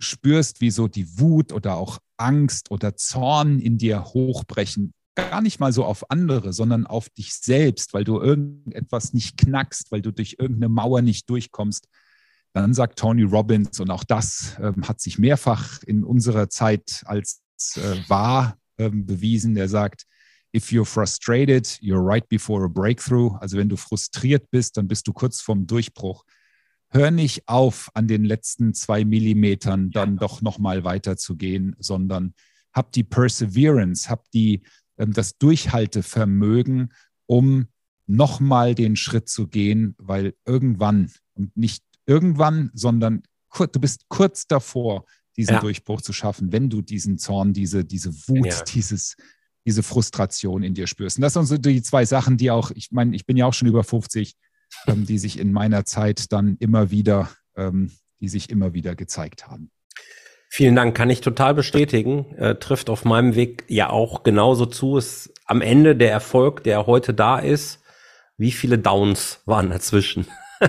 spürst, wie so die Wut oder auch Angst oder Zorn in dir hochbrechen, gar nicht mal so auf andere, sondern auf dich selbst, weil du irgendetwas nicht knackst, weil du durch irgendeine Mauer nicht durchkommst, dann sagt Tony Robbins, und auch das ähm, hat sich mehrfach in unserer Zeit als äh, wahr ähm, bewiesen, der sagt, if you're frustrated, you're right before a breakthrough. Also wenn du frustriert bist, dann bist du kurz vorm Durchbruch. Hör nicht auf, an den letzten zwei Millimetern dann doch nochmal weiterzugehen, sondern hab die Perseverance, hab die das Durchhaltevermögen, um nochmal den Schritt zu gehen, weil irgendwann und nicht irgendwann, sondern du bist kurz davor, diesen ja. Durchbruch zu schaffen, wenn du diesen Zorn, diese, diese Wut, ja. dieses, diese Frustration in dir spürst. Und das sind so die zwei Sachen, die auch, ich meine, ich bin ja auch schon über 50, ähm, die sich in meiner Zeit dann immer wieder, ähm, die sich immer wieder gezeigt haben. Vielen Dank, kann ich total bestätigen. Äh, trifft auf meinem Weg ja auch genauso zu. Ist am Ende der Erfolg, der heute da ist, wie viele Downs waren dazwischen?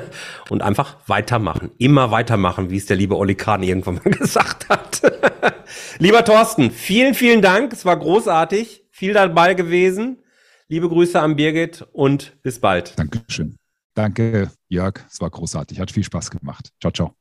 Und einfach weitermachen, immer weitermachen, wie es der liebe Olli Kahn irgendwann mal gesagt hat. Lieber Thorsten, vielen, vielen Dank. Es war großartig, viel dabei gewesen. Liebe Grüße an Birgit und bis bald. Dankeschön. Danke, Jörg. Es war großartig. Hat viel Spaß gemacht. Ciao, ciao.